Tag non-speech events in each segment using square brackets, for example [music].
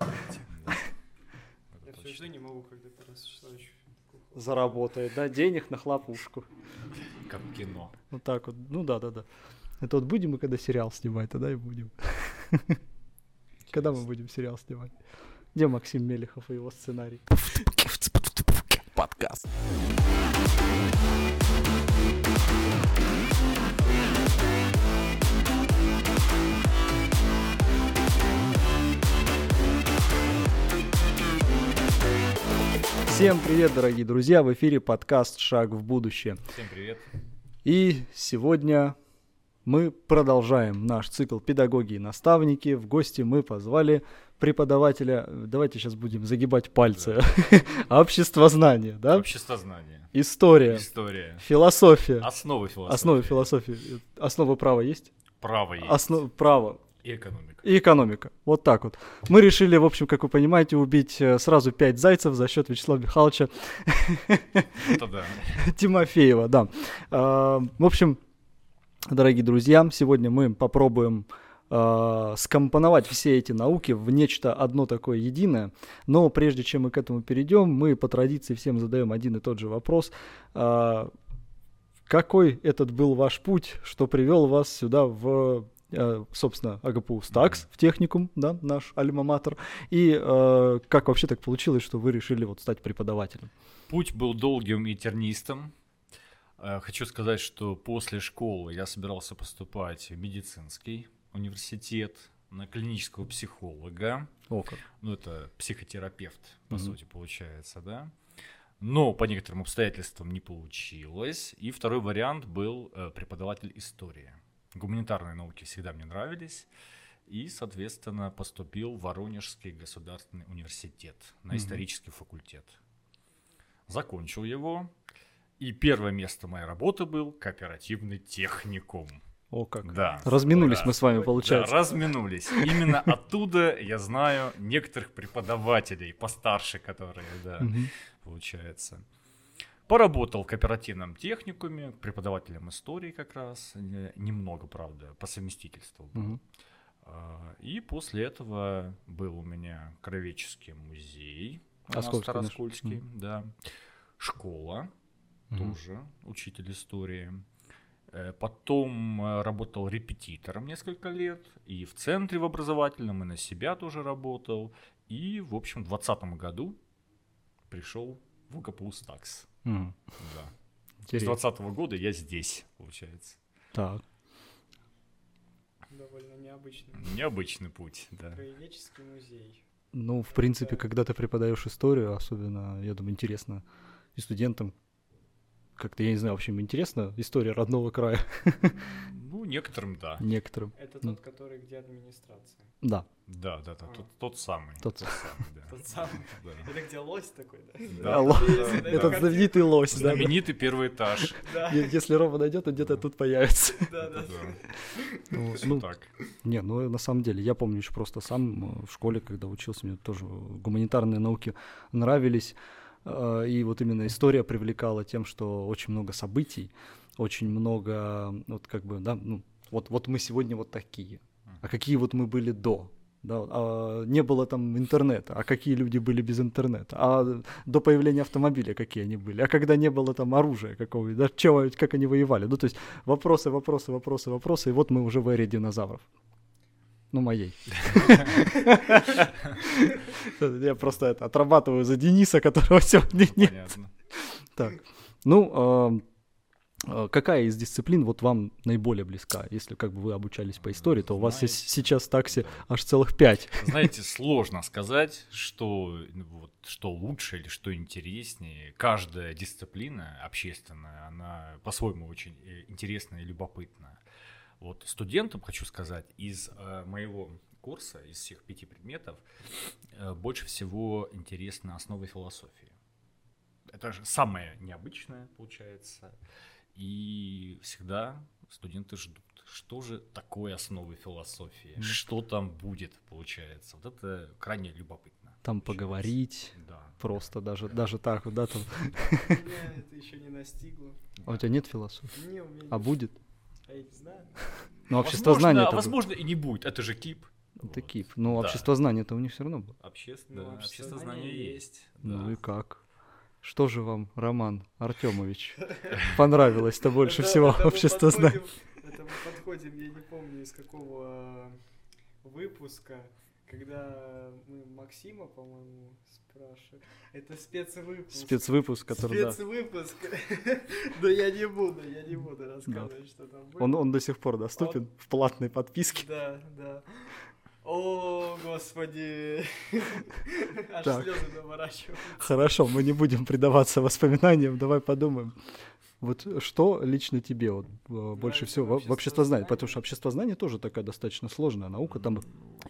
Я все жду не могу, когда ты рассчитаешь. Заработает, да, денег на хлопушку. Как кино. Вот так вот. Ну да, да, да. Это вот будем мы когда сериал снимать, тогда и будем. Когда мы будем сериал снимать? Где Максим Мелехов и его сценарий? Подкаст. Всем привет, дорогие друзья! В эфире подкаст «Шаг в будущее». Всем привет. И сегодня мы продолжаем наш цикл «Педагоги и наставники». В гости мы позвали преподавателя, давайте сейчас будем загибать пальцы, общество знания, да? [laughs] Общество знания. История, История. философия, Основы философии. основы философии, основа права есть? Право есть. Основа права И экономика. и экономика. Вот так вот. Мы решили, в общем, как вы понимаете, убить э, сразу пять зайцев за счет Вячеслава Михайловича [laughs] да. [laughs] Тимофеева, да. А, В общем, дорогие друзья, сегодня мы попробуем а, скомпоновать все эти науки в нечто одно такое единое. Но прежде чем мы к этому перейдем, мы по традиции всем задаем один и тот же вопрос. А, Какой этот был ваш путь, что привел вас сюда в собственно, АГПУ СТАКС в техникум, да, наш альма-матер, и э, как вообще так получилось, что вы решили вот стать преподавателем? Путь был долгим и тернистым. Э, Хочу сказать, что после школы я собирался поступать в медицинский университет на клинического психолога. О, как. Ну, это психотерапевт, по Мгм. сути, получается, да. Но по некоторым обстоятельствам не получилось. И второй вариант был э, преподаватель истории. Гуманитарные науки всегда мне нравились. И, соответственно, поступил в Воронежский государственный университет на исторический факультет. Закончил его. И первое место моей работы был кооперативный техникум. О, как. Да. Разминулись Да. мы с вами, Да, получается. разминулись. Именно [laughs] оттуда я знаю некоторых преподавателей постарше, которые, да, получается. Поработал в кооперативном техникуме, преподавателем истории как раз, не- немного, правда, по совместительству. был. А, И после этого был у меня Кровеческий музей, у нас Оскольский наш. Тараскольский, Мгм. да, школа, Мгм. тоже учитель истории. Э, Потом э, работал репетитором несколько лет, и в центре в образовательном, и на себя тоже работал. И, в общем, в 2020 году пришел в УКПУ СТАКС. Мгм. Да. С Интересно. 2020 года я здесь, получается. Так. Довольно необычный. Необычный путь, да. Краеведческий музей. Ну, в принципе, когда ты преподаешь историю, особенно, я думаю, интересно и студентам, как-то, я не знаю, в общем, интересна история родного края [laughs] Ну, некоторым да. некоторым. Это тот, который где администрация. Да, Да, да, да, А. тот, тот самый. Тот самый, да. Тот самый. [laughs] Да. Это где лось такой, да? Да, Если да, [laughs] этот знаменитый лось, да. Знаменитый первый этаж. Если Рома найдет, он где-то тут появится. да, да. Ну, ну, так. Не, ну на самом деле, я помню еще просто сам э, в школе, когда учился, мне тоже гуманитарные науки нравились. Э, И вот именно история привлекала тем, что очень много событий, очень много, вот как бы, да, ну, вот, вот мы сегодня вот такие, а какие вот мы были до, да, а не было там интернета, а какие люди были без интернета, а до появления автомобиля какие они были, а когда не было там оружия какого-нибудь, да, чего, как они воевали, ну, то есть вопросы, вопросы, вопросы, вопросы, и вот мы уже в эре динозавров. Ну, моей. [laughs] Я просто это отрабатываю за Дениса, которого сегодня нет. Понятно. Так, ну, э, какая из дисциплин вот вам наиболее близка? Если как бы вы обучались по истории, то у вас Знаете, сейчас в таксе аж целых пять. [laughs] Знаете, сложно сказать, что, вот, что лучше или что интереснее. Каждая дисциплина общественная, она по-своему очень э, интересна и любопытна. Вот студентам хочу сказать, из э, моего курса, из всех пяти предметов, э, больше всего интересна основа философии. Это же самое необычное, получается. И всегда студенты ждут, что же такое основы философии, Мгм. что там будет, получается. Вот это крайне любопытно. Там получается. поговорить, Да. просто даже, даже так, вот, да, там. [laughs] Меня это еще не настигло. А у тебя нет философии? Не, у меня А нет. будет? А я не знаю. [laughs] Ну, общество Возможно, знания это возможно и не будет. Это же КИП. Это Вот. кип. Но Да. общество знания-то у них все равно было. Общественное, Ну, общество обществознание знания есть. Ну и как? Что же вам, Роман Артемович, [laughs] понравилось-то больше Это- всего это общество знания? подходим- Это мы подходим, я не помню, из какого выпуска, когда мы Максима, по-моему, спрашивали. Это спецвыпуск. Спецвыпуск, который, да. Спецвыпуск. [laughs] Но я не буду, я не буду рассказывать, что там было. Он, он до сих пор доступен в платной подписке. Да, да. О, господи. [laughs] Аж Так. слезы наворачиваются. Хорошо, мы не будем предаваться воспоминаниям, давай подумаем. Вот что лично тебе вот, э, больше всего в обществознании? обществознании? Потому что обществознание тоже такая достаточно сложная наука, там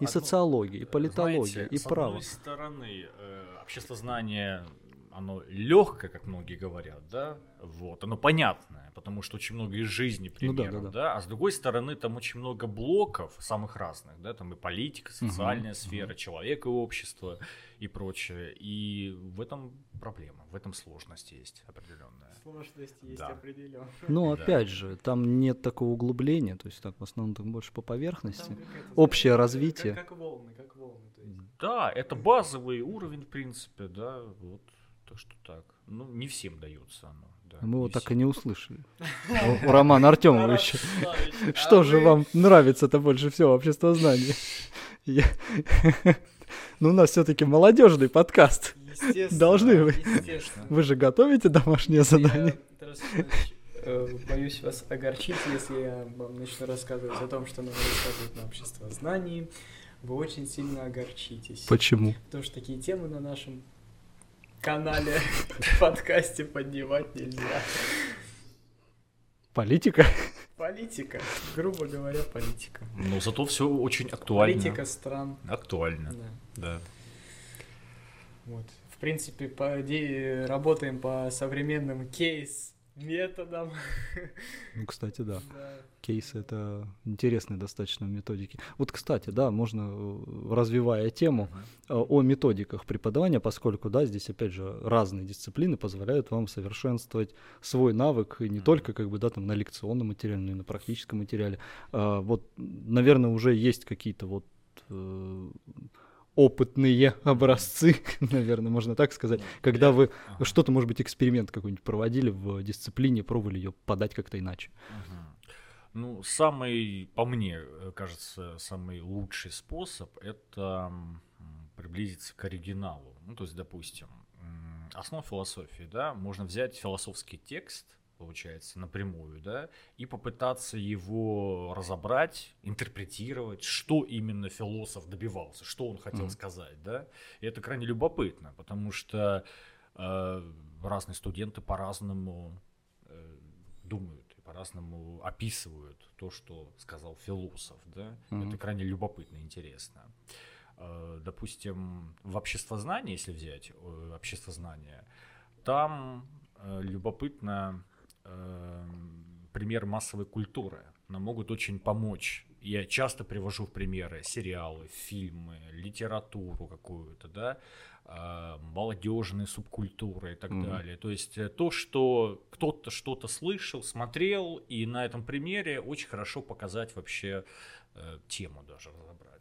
и социология, и политология, Знаете, и с право. одной стороны, э, обществознание, оно легкое, как многие говорят, да, вот, оно понятное, потому что очень много из жизни Ну да, примеров, да, да, а с другой стороны, там очень много блоков самых разных, да, там и политика, социальная сфера, человек и общество и прочее, и в этом проблема, в этом сложность есть определенная. Сложность есть Да. определенно. Но Да. опять же, там нет такого углубления, то есть так в основном там больше по поверхности. Общее развитие. Как, как волны, как волны. То есть. Да, это базовый уровень, в принципе, да, вот, так что так. Ну, не всем дается оно. Да, Мы его так и не услышали. [laughs] У Романа Артемовича. Что же вам нравится-то больше всего общество знаний? [laughs] [laughs] Ну, у нас все-таки молодежный подкаст. Естественно, Должны вы. Естественно. Вы же готовите домашнее задание? Я, Тарас Иванович, э, боюсь вас огорчить, если я вам начну рассказывать о том, что надо рассказывать на общество знаний. Вы очень сильно огорчитесь. Почему? Потому что такие темы на нашем канале, [laughs] подкасте поднимать нельзя. Политика? Политика, грубо говоря, политика. Но зато все очень актуально. Политика стран. Актуально, Да. да. Вот. В принципе, по, де- работаем по современным кейс-методам. Ну, кстати, да. [laughs] Да. Кейсы — это интересные достаточно методики. Вот, кстати, да, можно, э, развивая тему, э, о методиках преподавания, поскольку, да, здесь, опять же, разные дисциплины позволяют вам совершенствовать свой навык, и не только, как бы, да, там, на лекционном материале, но и на практическом материале. А, Вот, наверное, уже есть какие-то вот э, опытные образцы, [laughs] наверное, можно так сказать, когда вы что-то, может быть, эксперимент какой-нибудь проводили в дисциплине, пробовали ее подать как-то иначе. Ну, самый, по мне, э, кажется, самый лучший способ это приблизиться к оригиналу. Ну, то есть, допустим, м, основа философии, да, можно взять философский текст, получается, напрямую, да, и попытаться его разобрать, интерпретировать, что именно философ добивался, что он хотел Мгм. сказать, да. И это крайне любопытно, потому что э, разные студенты по-разному э, думают и по-разному описывают то, что сказал философ, да. Мгм. Это крайне любопытно и интересно. Э, допустим, в обществознании, если взять э, обществознание, там э, любопытно э, пример массовой культуры. Нам могут очень помочь. Я часто привожу в примеры сериалы, фильмы, литературу какую-то, да, э, молодежные субкультуры и так Мгм. далее. То есть э, то, что кто-то что-то слышал, смотрел, и на этом примере очень хорошо показать вообще э, тему даже разобрать.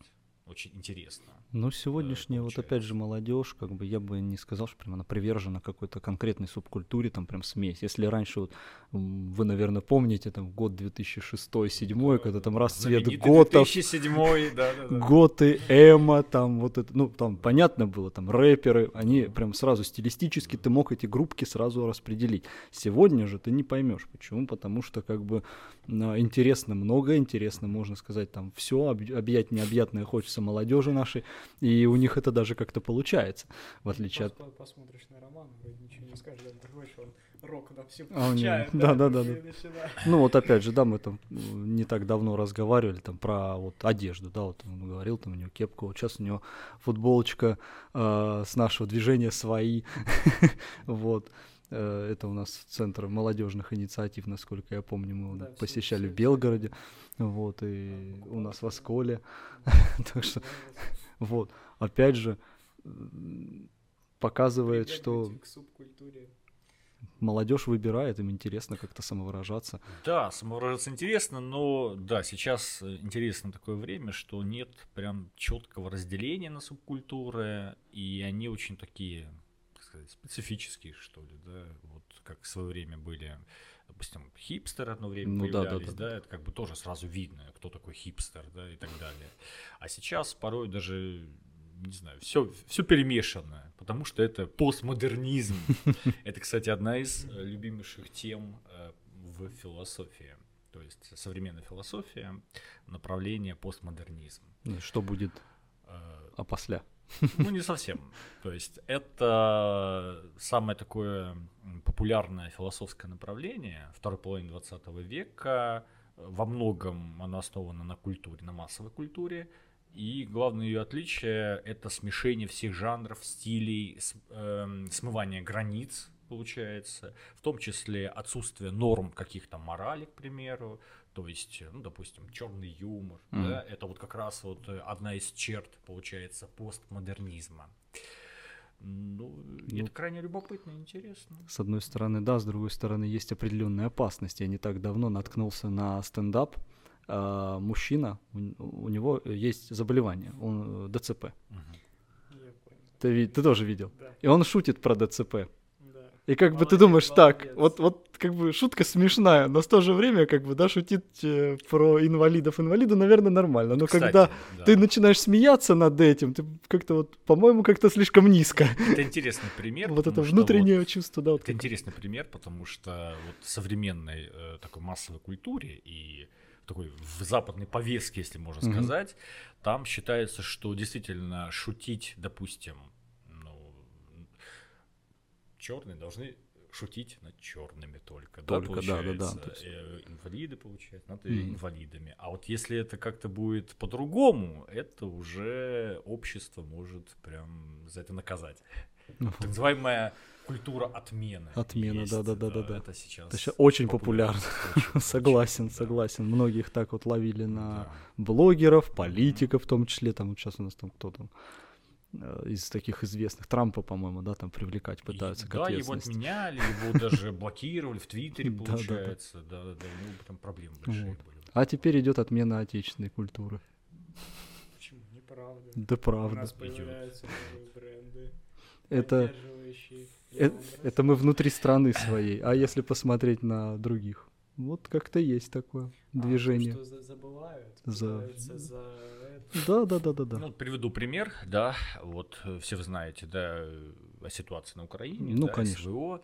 Очень интересно. Ну, сегодняшняя вот получается. опять же молодежь, как бы я бы не сказал, что прям она привержена какой-то конкретной субкультуре, там прям смесь. Если раньше, вот, вы, наверное, помните, там год 2006-2007, когда там расцвет Знаменитый готов, 2007, да, да, да. готы, эмо, там вот это, ну, там понятно было, там рэперы, они прям сразу стилистически, ты мог эти группки сразу распределить. Сегодня же ты не поймешь, почему, потому что как бы интересно много, интересно, можно сказать, там все, объять необъятное хочется молодежи нашей, и у них это даже как-то получается, в отличие от... Посмотришь на Романа, вроде ничего не скажешь, да, приходишь, он рок на всю А, у него- включает, да-да-да-да. и начинает. Ну вот опять же, да, мы там э, не так давно разговаривали там про вот одежду, да, вот он говорил, там у него кепка, вот сейчас у него футболочка э, с нашего движения свои, [laughs] вот. Э, Это у нас Центр молодежных инициатив, насколько я помню, мы Да, посещали всё- в Белгороде, вот, и у нас в Осколе, [laughs] так что, [laughs] вот, опять же, показывает, что молодежь выбирает, им интересно как-то самовыражаться. Да, самовыражаться интересно, но да, сейчас интересно такое время, что нет прям четкого разделения на субкультуры, и они очень такие, так сказать, специфические, что ли, да, вот как в свое время были допустим, хипстеры одно время ну, появлялись, да, да, да, да, это как бы тоже сразу видно, кто такой хипстер, да, и так далее. А сейчас порой даже не знаю, все, все перемешано, потому что это постмодернизм. [laughs] Это, кстати, одна из э, любимейших тем э, в философии. То есть современная философия, направление постмодернизм. Что будет а после? Ну, не совсем. То есть это самое такое популярное философское направление второй половины 20 века. Во многом оно основано на культуре, на массовой культуре. И главное ее отличие – это смешение всех жанров, стилей, э, смывание границ, получается, в том числе отсутствие норм каких-то морали, к примеру, то есть, ну, допустим, черный юмор, mm. да, это вот как раз вот одна из черт, получается, постмодернизма. Ну, ну, это крайне любопытно и интересно. С одной стороны, да, с другой стороны, есть определенные опасности. Я не так давно наткнулся на стендап, э, мужчина, у, у него есть заболевание, он э, ДЦП. Угу. Ты, ты тоже видел? Да. И он шутит про ДЦП. И как молодец, бы ты думаешь, молодец. так, вот, вот как бы шутка смешная, но в то же время как бы, да, шутить э, про инвалидов инвалида, наверное, нормально. Но Кстати, когда да. ты начинаешь смеяться над этим, ты как-то вот, по-моему, как-то слишком низко. Это интересный пример. Вот это внутреннее вот, чувство, да. Вот это интересный пример, потому что вот в современной э, такой массовой культуре и такой в западной повестке, если можно mm-hmm. сказать, там считается, что действительно шутить, допустим, черные должны шутить над черными только, только да. Да, да, да. Есть... Э, инвалиды, получается, над mm-hmm. инвалидами. А вот если это как-то будет по-другому, это уже общество может прям за это наказать. Uh-huh. Так называемая культура отмены. Отмена, да, да, да, да, да. Это сейчас, это очень популярно. популярно. согласен, да. согласен. Многих так вот ловили на да. блогеров, политиков в том числе. Там вот сейчас у нас там кто там из таких известных, Трампа, по-моему, да, там привлекать пытаются и, к Да, его отменяли, его даже блокировали в Твиттере, [laughs] получается. Да, да, да, у него там проблемы большие были. А теперь идет отмена отечественной культуры. Почему? Неправда. Да правда. У нас появляются новые бренды. Это это, это мы внутри страны своей. А если посмотреть на других? Вот как-то есть такое а, движение. Что забывают? За... за да, да, да, да, да. Ну, приведу пример, да, вот э, все вы знаете, да, о ситуации на Украине, ну, да, конечно. СВО,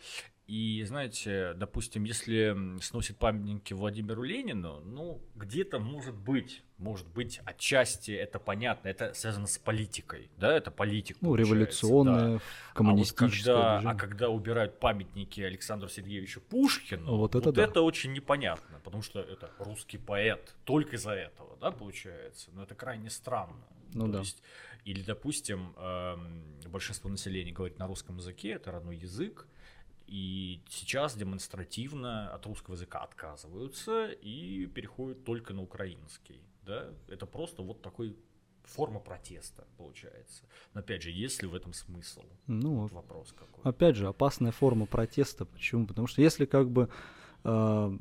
и знаете, допустим, если сносит памятники Владимиру Ленину, ну, где-то может быть, может быть, отчасти это понятно, это связано с политикой, да, это политика. Ну, революционная, да. коммунистическая. А, вот когда, а когда убирают памятники Александру Сергеевичу Пушкину, вот это, вот да. это очень непонятно, потому что это русский поэт, только из-за этого, да, получается. Но это крайне странно. Ну То да. Есть, или, допустим, эм, большинство населения говорит на русском языке, это родной язык, и сейчас демонстративно от русского языка отказываются и переходят только на украинский. Да? Это просто вот такой форма протеста получается. Но опять же, есть ли в этом смысл? Ну, вот вопрос какой. Опять же, опасная форма протеста. Почему? Потому что если как бы э,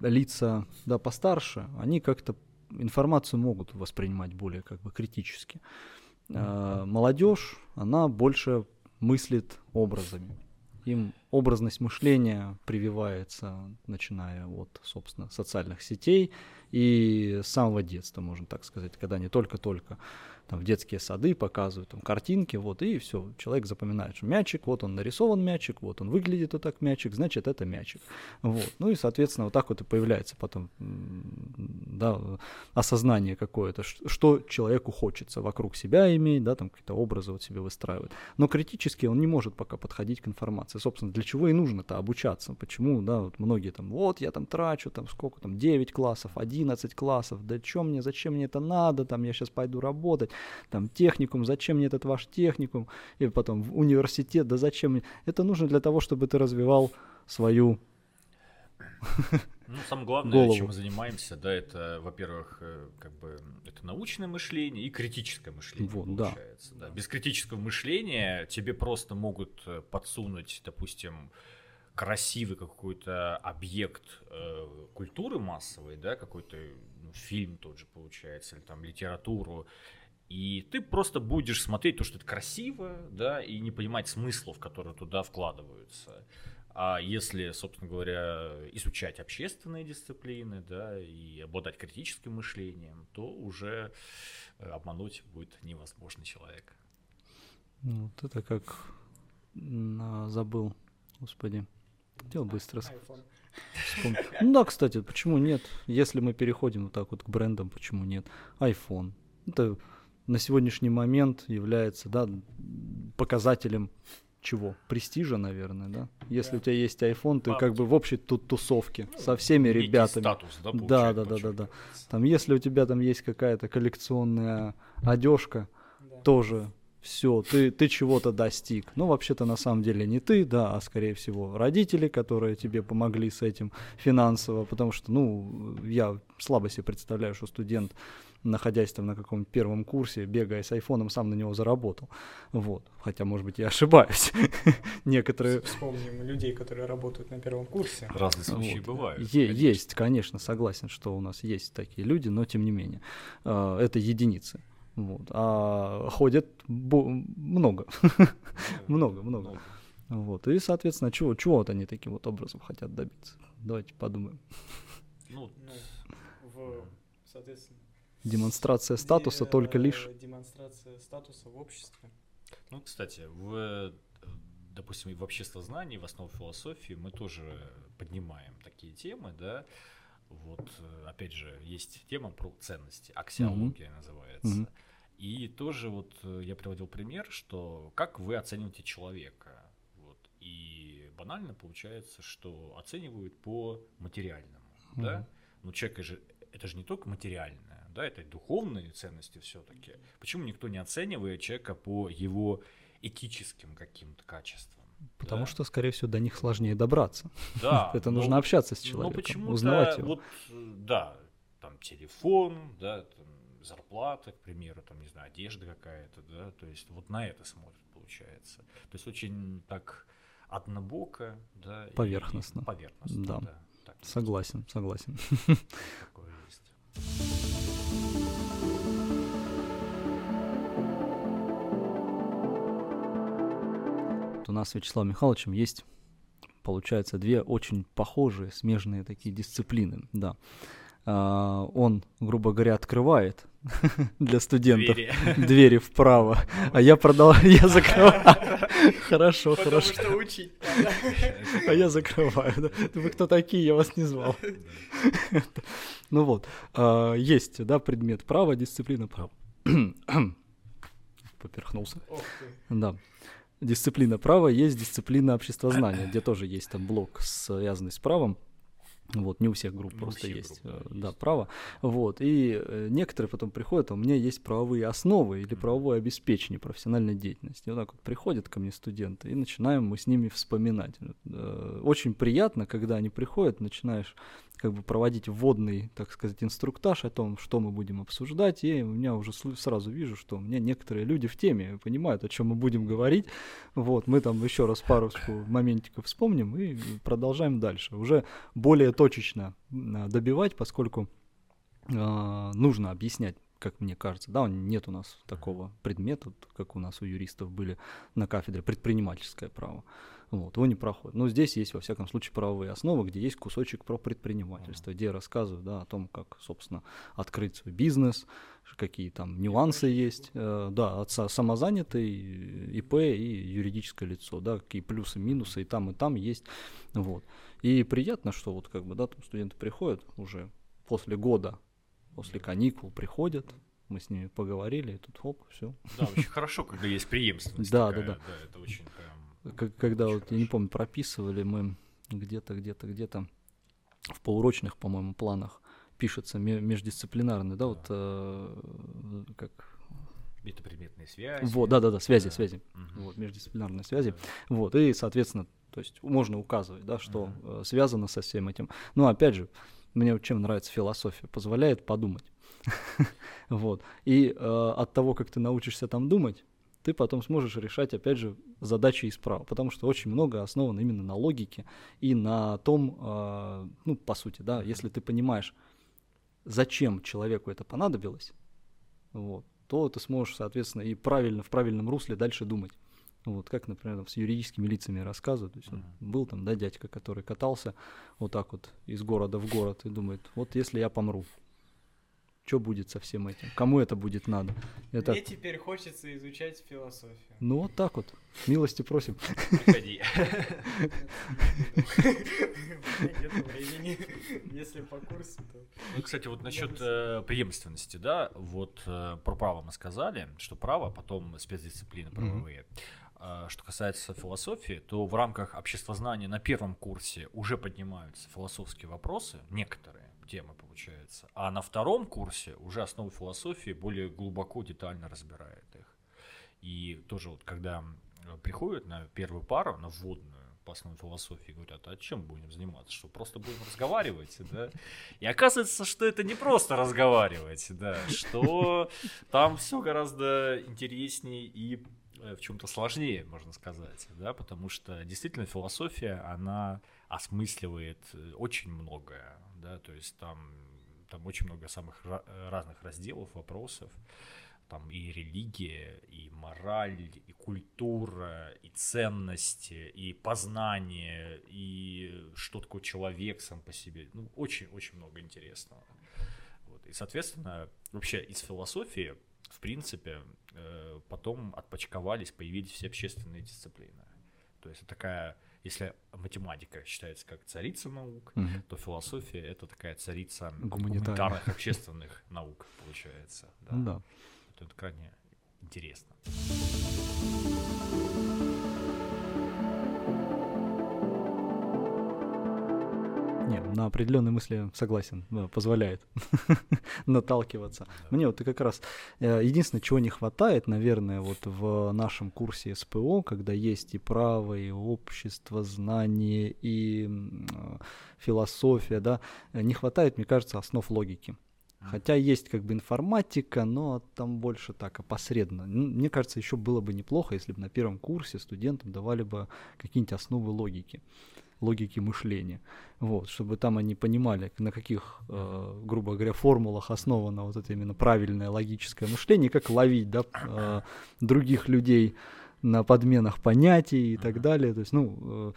лица да, постарше, они как-то информацию могут воспринимать более как бы критически. Э, молодежь, она больше мыслит образами им образность мышления прививается, начиная от, собственно, социальных сетей и с самого детства, можно так сказать, когда не только-только там в детские сады показывают там картинки, вот, и все, человек запоминает, что мячик, вот он нарисован мячик, вот он выглядит вот так мячик, значит, это мячик. Вот. Ну и, соответственно, вот так вот и появляется потом, да, осознание какое-то, что человеку хочется вокруг себя иметь, да, там какие-то образы вот себе выстраивать. Но критически он не может пока подходить к информации. Собственно, для чего и нужно-то обучаться? Почему, да, вот многие там, вот я там трачу, там сколько там, 9 классов, 11 классов, да что мне, зачем мне это надо, там я сейчас пойду работать там техникум, зачем мне этот ваш техникум, и потом в университет, да зачем мне. Это нужно для того, чтобы ты развивал свою ну, самое главное, голову. чем мы занимаемся, да, это, во-первых, э, как бы это научное мышление и критическое мышление вот, получается. Да. Да. Без критического мышления тебе просто могут э, подсунуть, допустим, красивый какой-то объект э, культуры массовой, да, какой-то ну, фильм тот же получается, или там литературу, и ты просто будешь смотреть то, что это красиво, да, и не понимать смыслов, которые туда вкладываются. А если, собственно говоря, изучать общественные дисциплины, да, и обладать критическим мышлением, то уже э, обмануть будет невозможно человека. Ну, вот это как на, забыл, господи. Дело быстро. Ну да, кстати, почему нет? Если мы переходим вот так вот к брендам, почему нет? iPhone. Это на сегодняшний момент является да, показателем чего? Престижа, наверное, да? Если да. у тебя есть iPhone, ты как бы в общей тут тусовке ну, со всеми ребятами. Статус, да, да, да, да, да, да. Там, если у тебя там есть какая-то коллекционная одежка, да. тоже все, ты, ты чего-то достиг. Ну, вообще-то на самом деле не ты, да, а скорее всего родители, которые тебе помогли с этим финансово, потому что, ну, я слабо себе представляю, что студент находясь там на каком-нибудь первом курсе, бегая с айфоном, сам на него заработал. Вот. Хотя, может быть, я ошибаюсь. [laughs] Некоторые... Вспомним людей, которые работают на первом курсе. Разные случаи вот. бывают. Е- конечно. Есть, конечно, согласен, что у нас есть такие люди, но тем не менее. Э, это единицы. Вот. А ходят [laughs] много. много, много. Вот. И, соответственно, чего, чего вот они таким вот образом хотят добиться? Давайте подумаем. Ну, в, соответственно, Демонстрация статуса только лишь. Демонстрация статуса в обществе. Ну, кстати, в, допустим, в обществознании, в основе философии мы тоже поднимаем такие темы, да. Вот, опять же, есть тема про ценности, аксиология mm-hmm. называется. Mm-hmm. И тоже вот я приводил пример, что как вы оцениваете человека. Вот, и банально получается, что оценивают по материальному. Mm-hmm. Да? Но человек же, это же не только материальное да, это духовные ценности все-таки. Почему никто не оценивает человека по его этическим каким-то качествам? Потому да? что, скорее всего, до них сложнее добраться. Да. [laughs] это но, нужно общаться с человеком, но почему узнавать его. Вот, да, там телефон, да, там, зарплата, к примеру, там, не знаю, одежда какая-то, да, то есть вот на это смотрят, получается. То есть очень так однобоко, да. Поверхностно. И, поверхностно, да. да так, согласен, согласен. Такое есть. Нас с Вячеславом Михайловичем есть, получается, две очень похожие, смежные такие дисциплины, да. Uh, он, грубо говоря, открывает [laughs] для студентов двери, двери вправо, а я продолжаю, [laughs] я закрываю. [laughs] Хорошо, хорошо. А я закрываю. Вы кто такие? Я вас не звал. Ну вот, а, есть, да, предмет право, дисциплина право. [clears throat] Поперхнулся. Да дисциплина права, есть дисциплина обществознания, [clears throat] где тоже есть там блок, связанный с правом. Вот, не у всех групп не просто всех есть, групп, да, э, да, есть. право. Вот, и э, некоторые потом приходят, а у меня есть правовые основы или правовое обеспечение профессиональной деятельности. И вот так вот приходят ко мне студенты, и начинаем мы с ними вспоминать. Э, очень приятно, когда они приходят, начинаешь как бы проводить вводный, так сказать, инструктаж о том, что мы будем обсуждать, и у меня уже сразу вижу, что у меня некоторые люди в теме понимают, о чем мы будем говорить. Вот, мы там еще раз парочку моментиков вспомним и продолжаем дальше. Уже более точечно добивать, поскольку э, нужно объяснять как мне кажется, да, нет у нас такого предмета, как у нас у юристов были на кафедре предпринимательское право. Вот, его не проходит. Но здесь есть, во всяком случае, правовые основы, где есть кусочек про предпринимательство, где рассказываю да, о том, как, собственно, открыть свой бизнес, какие там нюансы есть, э, да, от самозанятый, ИП и юридическое лицо, да, какие плюсы, минусы и там, и там есть, вот. И приятно, что вот как бы, да, там студенты приходят уже после года, после каникул приходят, мы с ними поговорили, и тут хоп, все. Да, очень [laughs] хорошо, когда есть преемственность. Да, да, да. Да, это очень прям как, когда вот, я не помню, прописывали мы где-то, где-то, где-то в полурочных, по-моему, планах пишется междисциплинарный, да, вот э, как метапредметные связи. Вот, да, да, да, связи, да. связи. Угу. Вот, междисциплинарные связи. Да. Вот, и, соответственно, то есть можно указывать, да, что угу. связано со всем этим. Но опять же, мне чем нравится философия, позволяет подумать. [laughs] вот. И э, от того, как ты научишься там думать, ты потом сможешь решать, опять же, задачи из права, потому что очень много основано именно на логике и на том, э, ну, по сути, да, если ты понимаешь, зачем человеку это понадобилось, вот, то ты сможешь, соответственно, и правильно, в правильном русле дальше думать. Вот как, например, с юридическими лицами рассказывают. То есть mm-hmm. был там, да, дядька, который катался вот так вот из города в город и думает, вот если я помру, что будет со всем этим? Кому это будет надо? Это... Мне теперь хочется изучать философию. Ну вот так вот. Милости просим. Приходи. Нет [laughs] времени. Если по курсу, то... Ну, кстати, вот насчет э, преемственности, да, вот э, про право мы сказали, что право, потом спецдисциплины правовые. А что касается философии, то в рамках обществознания на первом курсе уже поднимаются философские вопросы, некоторые темы получается, а на втором курсе уже основы философии более глубоко, детально разбирает их. И тоже вот когда приходят на первую пару, на вводную, по основной философии говорят, а чем будем заниматься, что просто будем разговаривать, да? И оказывается, что это не просто разговаривать, да, что там все гораздо интереснее и э, в чем-то сложнее, можно сказать, да, потому что действительно философия, она осмысливает э, очень многое, да, то есть там, там очень много самых разных разделов, вопросов, там и религия, и мораль, и культура, и ценности, и познание, и что такое человек сам по себе. Ну, очень-очень много интересного. Вот. И, соответственно, вообще из философии, в принципе, э, потом отпочковались, появились все общественные дисциплины. То есть такая если математика считается как царица наук, угу. то философия это такая царица гуманитарных общественных наук, получается. Да. Ну да. Это крайне интересно. На определенные мысли согласен, да, позволяет [laughs] наталкиваться. Мне вот как раз э, единственное, чего не хватает, наверное, вот в нашем курсе СПО, когда есть и право, и общество, знание, и э, философия, да, не хватает, мне кажется, основ логики. Хотя есть как бы информатика, но там больше так опосредованно. Мне кажется, еще было бы неплохо, если бы на первом курсе студентам давали бы какие-нибудь основы логики логики мышления. Вот, чтобы там они понимали, на каких, э, грубо говоря, формулах основано вот это именно правильное логическое мышление, как ловить да, э, других людей на подменах понятий и так далее. То есть, ну, э,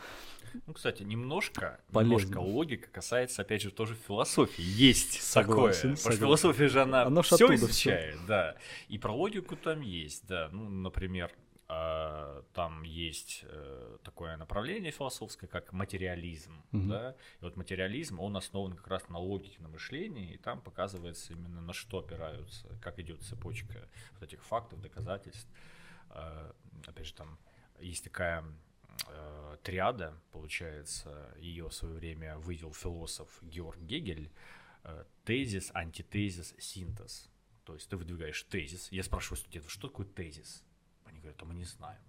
ну, кстати, немножко, немножко логика касается, опять же, тоже философии. Есть согласен, такое. Потому что философия же она Оно все изучает, всё. да. И про логику там есть, да. Ну, например, там есть э, такое направление философское, как материализм, mm-hmm. да, и вот материализм, он основан как раз на логике, на мышлении, и там показывается именно на что опираются, как идет цепочка вот этих фактов, доказательств. А, опять же, там есть такая э, триада, получается, ее в свое время вывел философ Георг Гегель, э, тезис, антитезис, синтез. То есть ты выдвигаешь тезис. Я спрашиваю студентов, что такое тезис? Они говорят, а мы не знаем.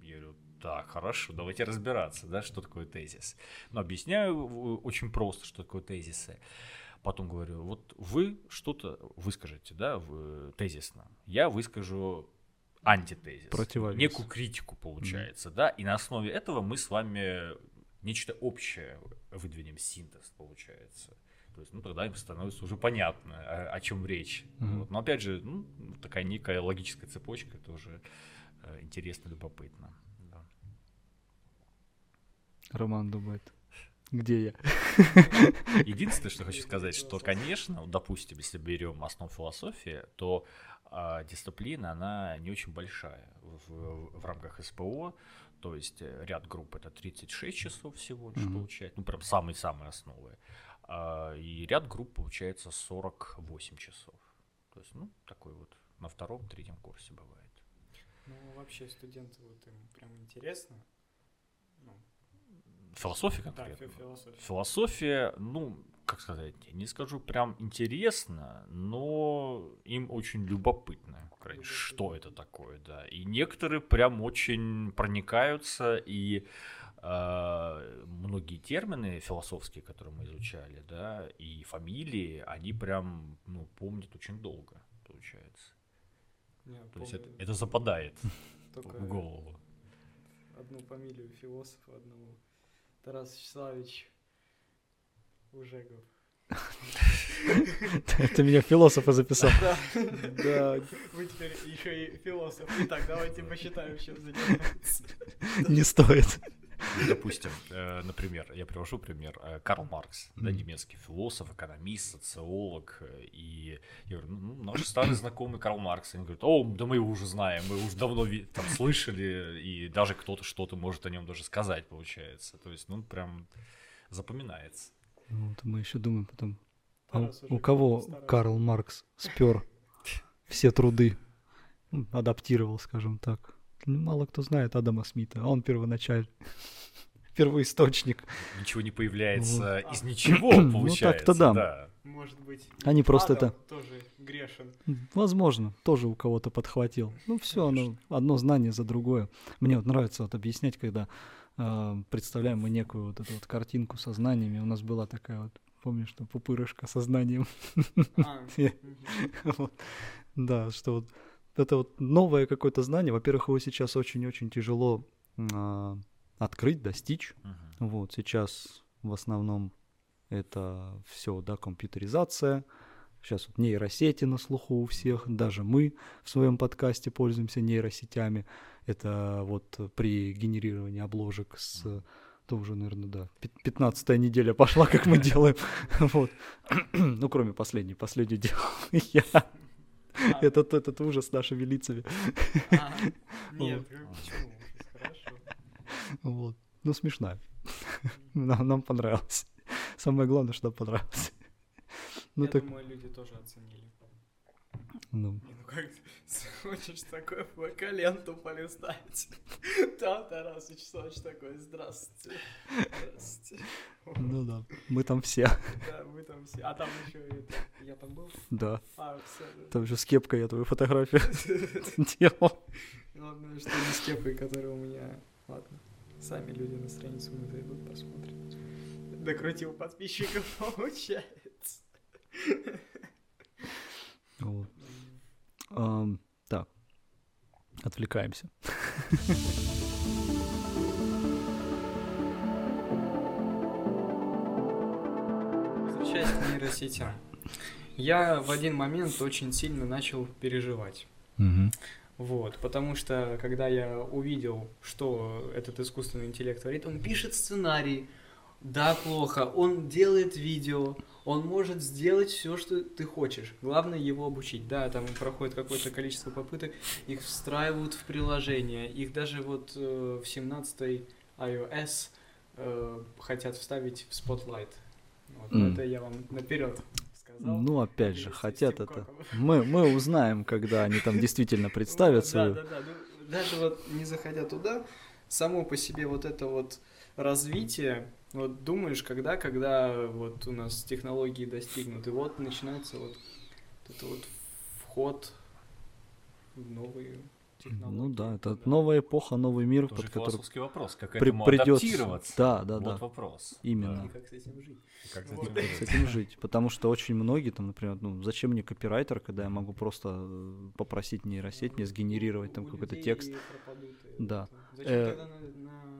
Я говорю, так, хорошо, давайте разбираться, да, что такое тезис. Но объясняю очень просто, что такое тезисы. Потом говорю, вот вы что-то выскажете, да, тезисно. Я выскажу антитезис. Противовес. Некую критику, получается, mm. да, и на основе этого мы с вами нечто общее выдвинем, синтез, получается. То есть, ну, тогда им становится уже понятно, о, о чем речь. Mm-hmm. Вот. Но опять же, ну, такая некая логическая цепочка тоже э, интересно, любопытно. Да. Роман думает, где я? Единственное, что хочу сказать, что, конечно, допустим, если берем основу философии, то э, дисциплина, она не очень большая в, в рамках СПО, то есть э, ряд групп это 36 часов всего лишь mm-hmm. получает, ну прям самые-самые основы. А, и ряд групп получается 48 часов. То есть, ну, такой вот на втором, третьем курсе бывает. Ну, вообще студенты, вот им прям интересно. Ну, Философия конкретно? Да, философия. Философия, ну, как сказать, не скажу прям интересно, но им очень любопытно, любопытно. что это такое, да. И некоторые прям очень проникаются и многие термины философские, которые мы изучали, да, и фамилии, они прям, ну, помнят очень долго, получается. Я То есть помню это, это западает [laughs] только в голову. одну фамилию философа одного. Тарас Вячеславович Ужегов. [laughs] Ты меня философа записал. Да, [laughs] вы теперь еще и философ. Итак, давайте посчитаем, чем занимается. не стоит. Ну, Допустим, э, например, я привожу пример, э, Карл Маркс, да, немецкий философ, экономист, социолог, э, и я говорю, ну, наш старый знакомый Карл Маркс, они говорят, о, да мы его уже знаем, мы уже давно там слышали, и даже кто-то что-то может о нем даже сказать, получается, то есть, ну, прям запоминается. Вот мы еще думаем потом, а у- кого. Карл Маркс спер все труды, ну, адаптировал, скажем так. Ну, мало кто знает Адама Смита, а он первоначаль, [laughs] первоисточник. Ничего не появляется Вот. из ничего, [clears throat] Ну, получается, так-то да. да. Может быть, Они просто Адам это, тоже грешен. возможно, тоже у кого-то подхватил. Ну, все, оно, одно знание за другое. Мне вот нравится вот объяснять, когда э, представляем мы некую вот эту вот картинку со знаниями. У нас была такая вот, помнишь, что пупырышка со знанием. А. [laughs] [laughs] Да, что вот это вот новое какое-то знание, во-первых, его сейчас очень-очень тяжело а, открыть, достичь. Мгм. Вот сейчас в основном это все, да, компьютеризация. Сейчас вот нейросети на слуху у всех, даже мы в своем подкасте пользуемся нейросетями. Это вот при генерировании обложек с то уже, наверное, да, пят- пятнадцатая неделя пошла, как мы [laughs] делаем. Вот. [clears throat] Ну, кроме последней. Последнюю делал [laughs] я. [laughs] Этот, этот ужас нашими лицами. а, Нет, почему? Хорошо. Вот. Ну, смешная. [laughs] Нам, нам понравилось. Самое главное, что нам понравилось. Ну, Я так, думаю, люди тоже оценили. Ну, ну как ты хочешь такое ленту полистать? Там Тарас Вячеславович такой, здравствуйте. Здравствуйте. ну да, мы там все, Да, вы там все. А там еще это, я там был? да. А, все. Там же с кепкой я твою фотографию [laughs] делал. Главное, что не с кепкой, которая у меня. Ладно. Сами люди на страницу мы зайдут, посмотрят. Докрутил подписчиков, [laughs] получается. Вот. Ам, Так, отвлекаемся. Возвращаясь к нейросетям. Я в один момент очень сильно начал переживать. Вот, потому что когда я увидел, что этот искусственный интеллект творит, он пишет сценарий, да, плохо, он делает видео, он может сделать все, что ты хочешь. Главное его обучить. Да, там проходит какое-то количество попыток, их встраивают в приложение, их даже вот э, в 17 iOS э, хотят вставить в Spotlight. Вот, М. Это я вам наперед сказал. Ну, опять же, хотят это. Мы, мы узнаем, когда они там действительно [laughs] представят Вот, свою. Да, да, да. Ну, даже вот не заходя туда, само по себе вот это вот развитие, вот думаешь, когда, когда вот у нас технологии достигнут, и вот начинается вот это вот вход в новые технологии. Ну да, это новая эпоха, новый мир, Тоже под который вопрос, как при- этому придется. адаптироваться. Да, да, вот да. вопрос. Именно. И как с этим жить. Как с Вот. этим с жить? этим жить. Потому что очень многие там, например, ну зачем мне копирайтер, когда я могу просто э, попросить нейросеть мне сгенерировать там У какой-то людей текст. пропадут, Да. это. Зачем Э, тогда на, на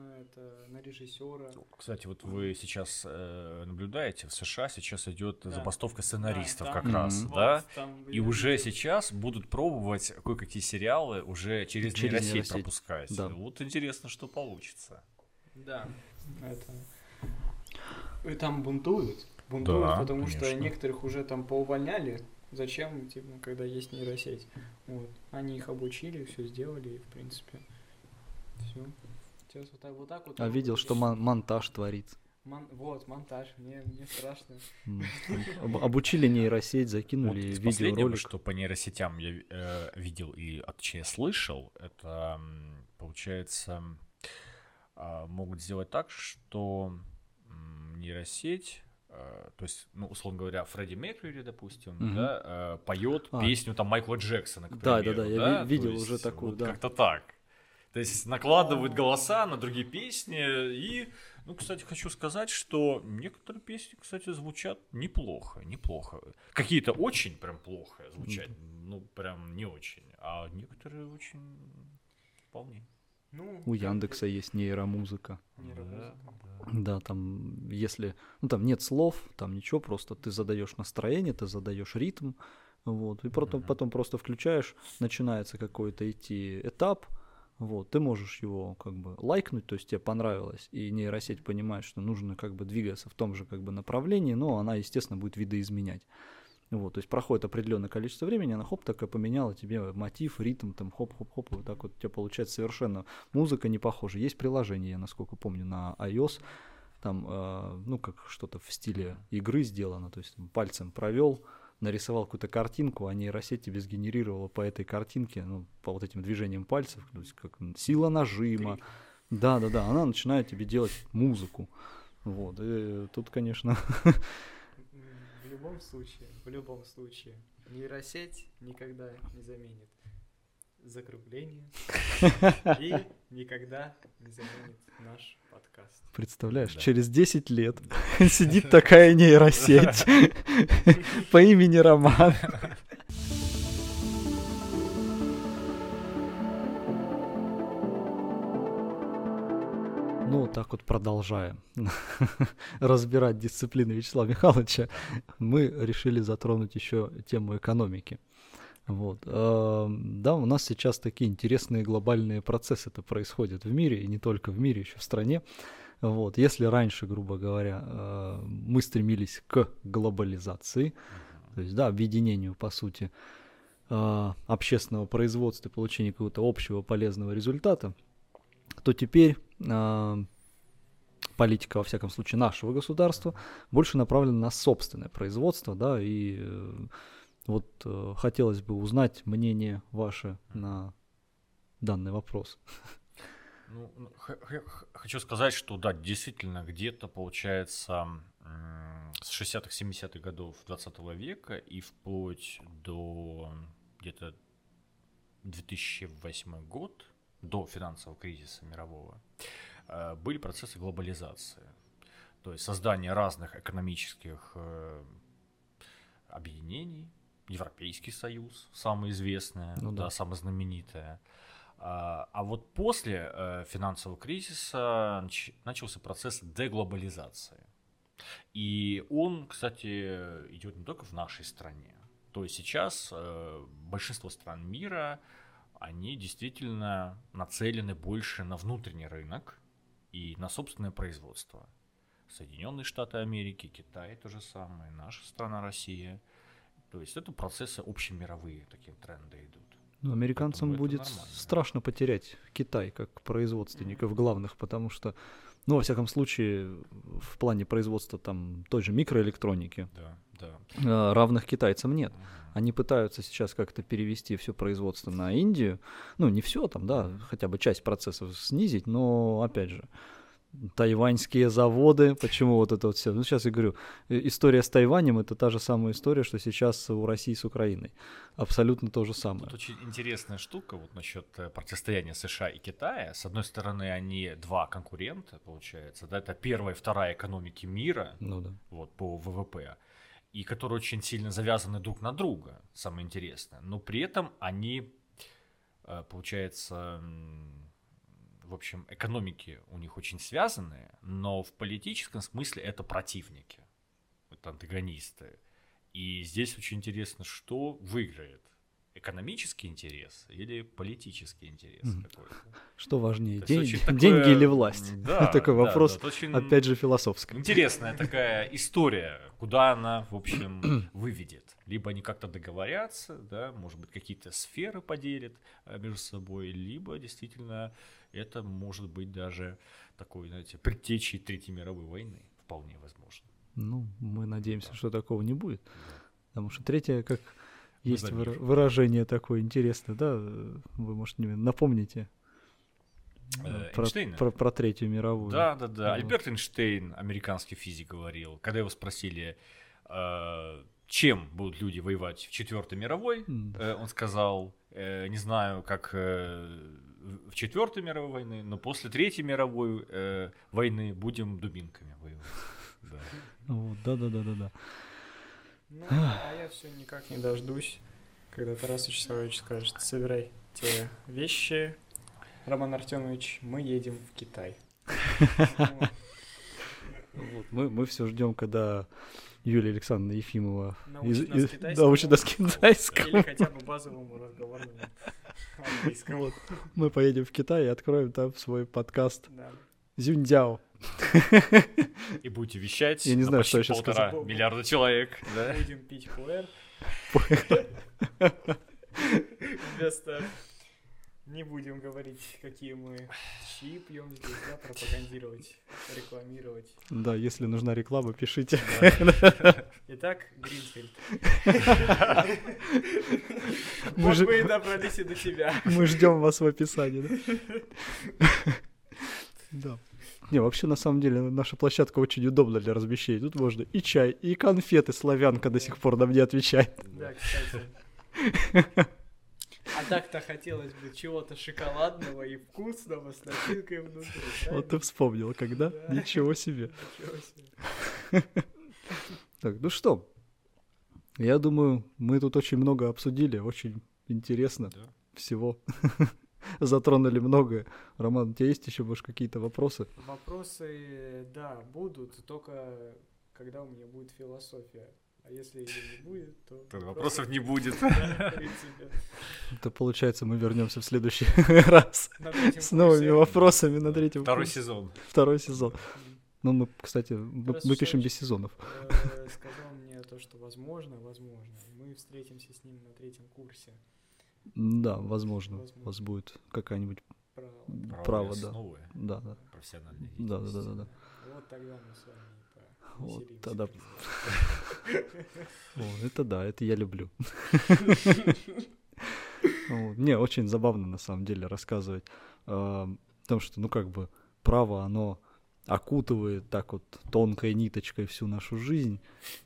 на режиссера? Кстати, вот вы сейчас э, наблюдаете, в США сейчас идет Да. забастовка сценаристов Да, как да. раз, да? там, И я уже видел. сейчас будут пробовать кое-какие сериалы уже через, Через нейросеть, нейросеть. пропускать. Да. Вот интересно, что получится. Да, это... И там бунтуют. Бунтуют, Да, потому что конечно. некоторых уже там поувольняли. Зачем, типа, когда есть нейросеть? Вот. Они их обучили, все сделали, и, в принципе, все. Сейчас вот так вот. Так вот А видел, что мон- монтаж творится. Мон- Вот, монтаж, мне, мне страшно. [laughs] Об- Обучили нейросеть, Вот закинули последнего, видеоролик. что по нейросетям я э, видел и точнее слышал, это получается а, могут сделать так, что нейросеть, э, то есть, ну, условно говоря, Фредди Меркьюри, допустим, Мгм. да, э, поет А. песню там Майкла Джексона, к Да, да, примеру, да, я да, ви- видел То есть уже такую, вот да. Как-то так. То есть накладывают голоса на другие песни и, ну, кстати, хочу сказать, что некоторые песни, кстати, звучат неплохо, неплохо. Какие-то очень прям плохо звучат, ну, прям не очень. А некоторые очень вполне. Ну, У Яндекса есть нейромузыка. Нейромузыка. Да, да. там, если, ну, там нет слов, там ничего, просто ты задаешь настроение, ты задаешь ритм, вот, и потом, потом просто включаешь, начинается какой-то идти этап, вот, ты можешь его как бы лайкнуть, то есть тебе понравилось, и нейросеть понимает, что нужно как бы двигаться в том же как бы направлении, но она, естественно, будет видоизменять. Вот, то есть проходит определенное количество времени, она хоп, такая поменяла тебе мотив, ритм, там хоп-хоп-хоп, вот так вот у тебя получается совершенно музыка не похожа. Есть приложение, я насколько помню, на iOS, там, э, ну, как что-то в стиле игры сделано, то есть пальцем провел, нарисовал какую-то картинку, а нейросеть тебе сгенерировала по этой картинке, ну, по вот этим движениям пальцев, то есть как сила нажима. Да-да-да, она начинает тебе делать музыку. Вот, и тут, конечно... В любом случае, в любом случае, нейросеть никогда не заменит закругление [laughs] и никогда не заменит наш подкаст. Представляешь, да. через 10 лет [laughs] сидит такая нейросеть [laughs] по имени Роман. Ну, так вот продолжаем разбирать дисциплины Вячеслава Михайловича, мы решили затронуть еще тему экономики. Вот. Да, у нас сейчас такие интересные глобальные процессы это происходят в мире, и не только в мире, еще в стране. Вот. Если раньше, грубо говоря, э, мы стремились к глобализации, то есть, да, объединению, по сути, э, общественного производства и получению какого-то общего полезного результата, то теперь э, политика, во всяком случае, нашего государства больше направлена на собственное производство, да, и вот э, хотелось бы узнать мнение ваше на данный вопрос. [laughs] Ну, ну хочу сказать, что да, действительно, где-то получается с 60-х, 70-х годов 20 века и вплоть до где-то 2008 год, до финансового кризиса мирового, э, были процессы глобализации. То есть создание разных экономических э, объединений, Европейский Союз, самое известное, ну, да. да, самое знаменитое. А, а вот после э, финансового кризиса начался процесс деглобализации. И он, кстати, идет не только в нашей стране. То есть сейчас э, большинство стран мира, они действительно нацелены больше на внутренний рынок и на собственное производство. Соединенные Штаты Америки, Китай то же самое, наша страна Россия – то есть это процессы общемировые, такие тренды идут. Ну, американцам будет страшно потерять Китай как производственников mm-hmm. главных, потому что, ну, во всяком случае, в плане производства там той же микроэлектроники да, да. А, равных китайцам нет. Mm-hmm. Они пытаются сейчас как-то перевести все производство на Индию. Ну, не все там, да, хотя бы часть процессов снизить, но опять же, тайваньские заводы, почему вот это вот все. Ну, сейчас я говорю, история с Тайванем это та же самая история, что сейчас у России с Украиной. Абсолютно то же самое. Тут очень интересная штука вот насчет э, противостояния США и Китая. С одной стороны, они два конкурента, получается, да, это первая и вторая экономики мира, ну, да. вот, по ВВП, и которые очень сильно завязаны друг на друга, самое интересное. Но при этом они, э, получается, в общем, экономики у них очень связанные, но в политическом смысле это противники, это антагонисты. И здесь очень интересно, что выиграет экономический интерес или политический интерес mm. какой-то. Что важнее, день, такое... деньги или власть? [laughs] Да, Такой да, вопрос, да, очень опять же, философский. Интересная такая [clears throat] история, куда она, в общем, [clears throat] выведет. Либо они как-то договорятся, да, может быть, какие-то сферы поделят э, между собой, либо действительно это может быть даже такой, знаете, предтечей Третьей мировой войны. Вполне возможно. Ну, мы надеемся, да. что такого не будет. Да. Потому что третья, как есть выра- выражение такое интересное, да? Вы, может, напомните? Э, про, про, про Третью мировую. Да, да, да. Вот. Альберт Эйнштейн, американский физик, говорил, когда его спросили, э, чем будут люди воевать в Четвертой мировой, да. э, он сказал, э, не знаю, как э, в Четвертой мировой войны, но после Третьей мировой э, войны будем дубинками воевать. [laughs] Да, да, да, да, да. Ну, а я все никак не дождусь когда Тарас Вячеславович скажет, собирай те вещи, Роман Артемович, мы едем в Китай. Вот, мы, мы все ждем, когда Юлия Александровна Ефимова Научит нас китайскому. научит нас китайскому. Или хотя бы базовому разговорному английскому. Вот. Мы поедем в Китай и откроем там свой подкаст Да. Зюньдяо. И будете вещать Я не на знаю, что я щас полтора сказал. миллиарда человек. Да? Будем пить пуэр. Вместо... Не будем говорить, какие мы щи пьем здесь, да, пропагандировать, рекламировать. Да, если нужна реклама, пишите. Итак, Гринфельд. Мы Вот же- мы и добрались и до тебя. Мы ждем вас в описании, да? Да. Не, вообще, на самом деле, наша площадка очень удобна для размещения. Тут можно и чай, и конфеты. Славянка до сих пор нам не отвечает. Да, кстати. [laughs] А так-то хотелось бы чего-то шоколадного и вкусного с начинкой внутри. Вот ты вспомнил, когда? Да. Ничего себе. [laughs] Ничего себе. Так, ну что? Я думаю, мы тут очень много обсудили, очень интересно Да. всего. [laughs] [laughs] Затронули многое. Роман, у тебя есть еще, может, какие-то вопросы? Вопросы, да, будут, только когда у меня будет философия. А если ее не будет, то... Тогда вопросов не будет. [laughs] Да, в принципе. То получается, мы вернемся в следующий [laughs] раз с новыми вопросами на третьем Второй сезон. Второй сезон. Ну, мы, кстати, мы, пишем без сезонов. э, сказал мне то, что возможно, возможно. Мы встретимся с ним на третьем курсе. Да, возможно, Возможно. у вас будет какая-нибудь Право. Право, да. основы Да, да. профессиональной Да, да, да, да, да. Вот тогда мы с вами Вот тогда- О, это да, это я люблю. Не, очень забавно на самом деле рассказывать э, о том, что, ну, как бы, право, оно окутывает так вот тонкой ниточкой всю нашу жизнь.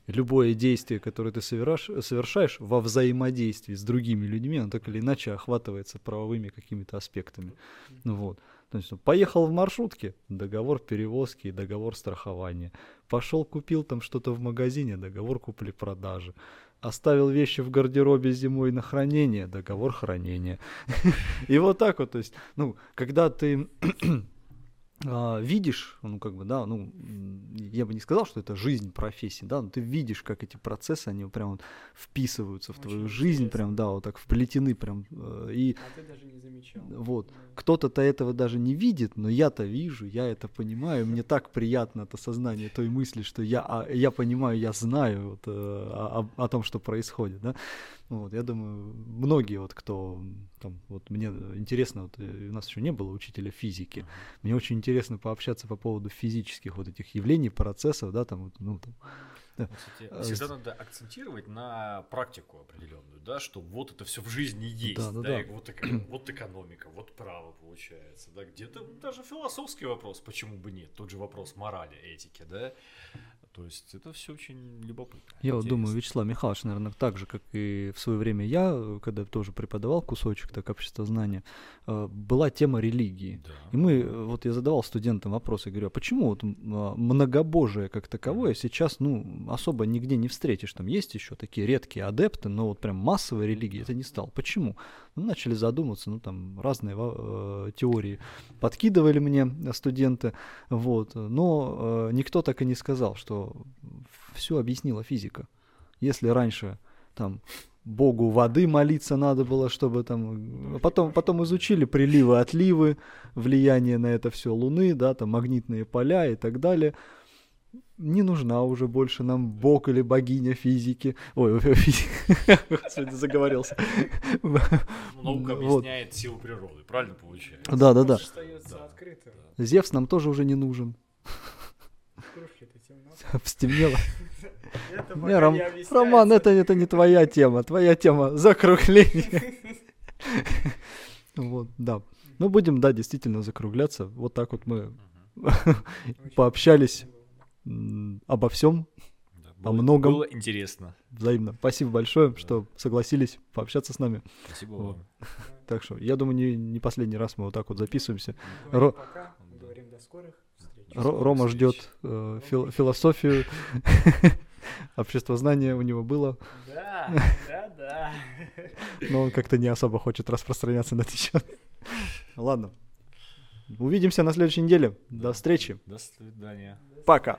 Любое действие, которое ты совершаешь, совершаешь во взаимодействии с другими людьми, оно так или иначе охватывается правовыми какими-то аспектами. Ну вот. То есть, ну, поехал в маршрутке, договор перевозки и договор страхования. Пошел, купил там что-то в магазине, договор купли-продажи. Оставил вещи в гардеробе зимой на хранение, договор хранения. [laughs] И вот так вот, то есть, ну, когда ты видишь, ну, как бы, да, ну, я бы не сказал, что это жизнь профессии, да, но ты видишь, как эти процессы, они прям вот вписываются в Очень твою жизнь, интересно. прям, да, вот так вплетены прям, э, и А ты даже не замечал. вот. Кто-то-то этого даже не видит, но я-то вижу, я это понимаю, мне так приятно от осознания той мысли, что я, а, я понимаю, я знаю вот, э, о, о- о том, что происходит, да. Вот, я думаю, многие вот, кто там, вот мне интересно, вот, э, у нас еще не было учителя физики, мне очень интересно пообщаться по поводу физических вот этих явлений, процессов, да, там, вот, ну, там, Ну, Кстати, Э, всегда с- надо акцентировать на практику определенную, да, что вот это все в жизни есть, Да, да, да, да. и вот, вот экономика, вот право получается, да, где-то даже философский вопрос, почему бы нет, тот же вопрос морали, этики, да, то есть это все очень любопытно. Я вот думаю. Вячеслав Михайлович, наверное, так же, как и в свое время я, когда тоже преподавал кусочек так общества знания, э, была тема религии. Да. И мы, э, вот я задавал студентам вопрос, я говорю, а почему вот а, многобожие как таковое сейчас, ну, особо нигде не встретишь? Там есть еще такие редкие адепты, но вот прям массовой религии это не стало. Почему? Ну, начали задумываться, ну, там разные э, теории подкидывали мне студенты, вот, но э, никто так и не сказал, что все объяснила физика. Если раньше там богу воды молиться надо было, чтобы там... а Потом, потом изучили приливы, отливы, влияние на это все Луны, да, там магнитные поля и так далее. Не нужна уже больше нам бог или богиня физики. Ой, [laughs] физики. [laughs] Господи, заговорился. Наука Вот. объясняет силу природы, правильно получается? Да, да, да. Зевс нам тоже уже не нужен. [laughs] Стемнело. Не, Ром-. Роман, это, это не твоя тема. Твоя тема закругление. Вот, да. Ну, будем, да, действительно закругляться. Вот так вот мы пообщались обо всем Да, О было- многом. Было интересно. взаимно. Спасибо большое, что согласились пообщаться с нами. Спасибо Вот. вам. Так что, я думаю, не, не последний раз мы вот так вот записываемся. Говорим Ро- пока, говорим до скорых встреч. Ро- Рома встреч. ждет э, фил- философию. [laughs] Общество знания у него было. Да, да, да. [laughs] Но он как-то не особо хочет распространяться на этот счет. Ладно. Увидимся на следующей неделе. До встречи. До свидания. Пока.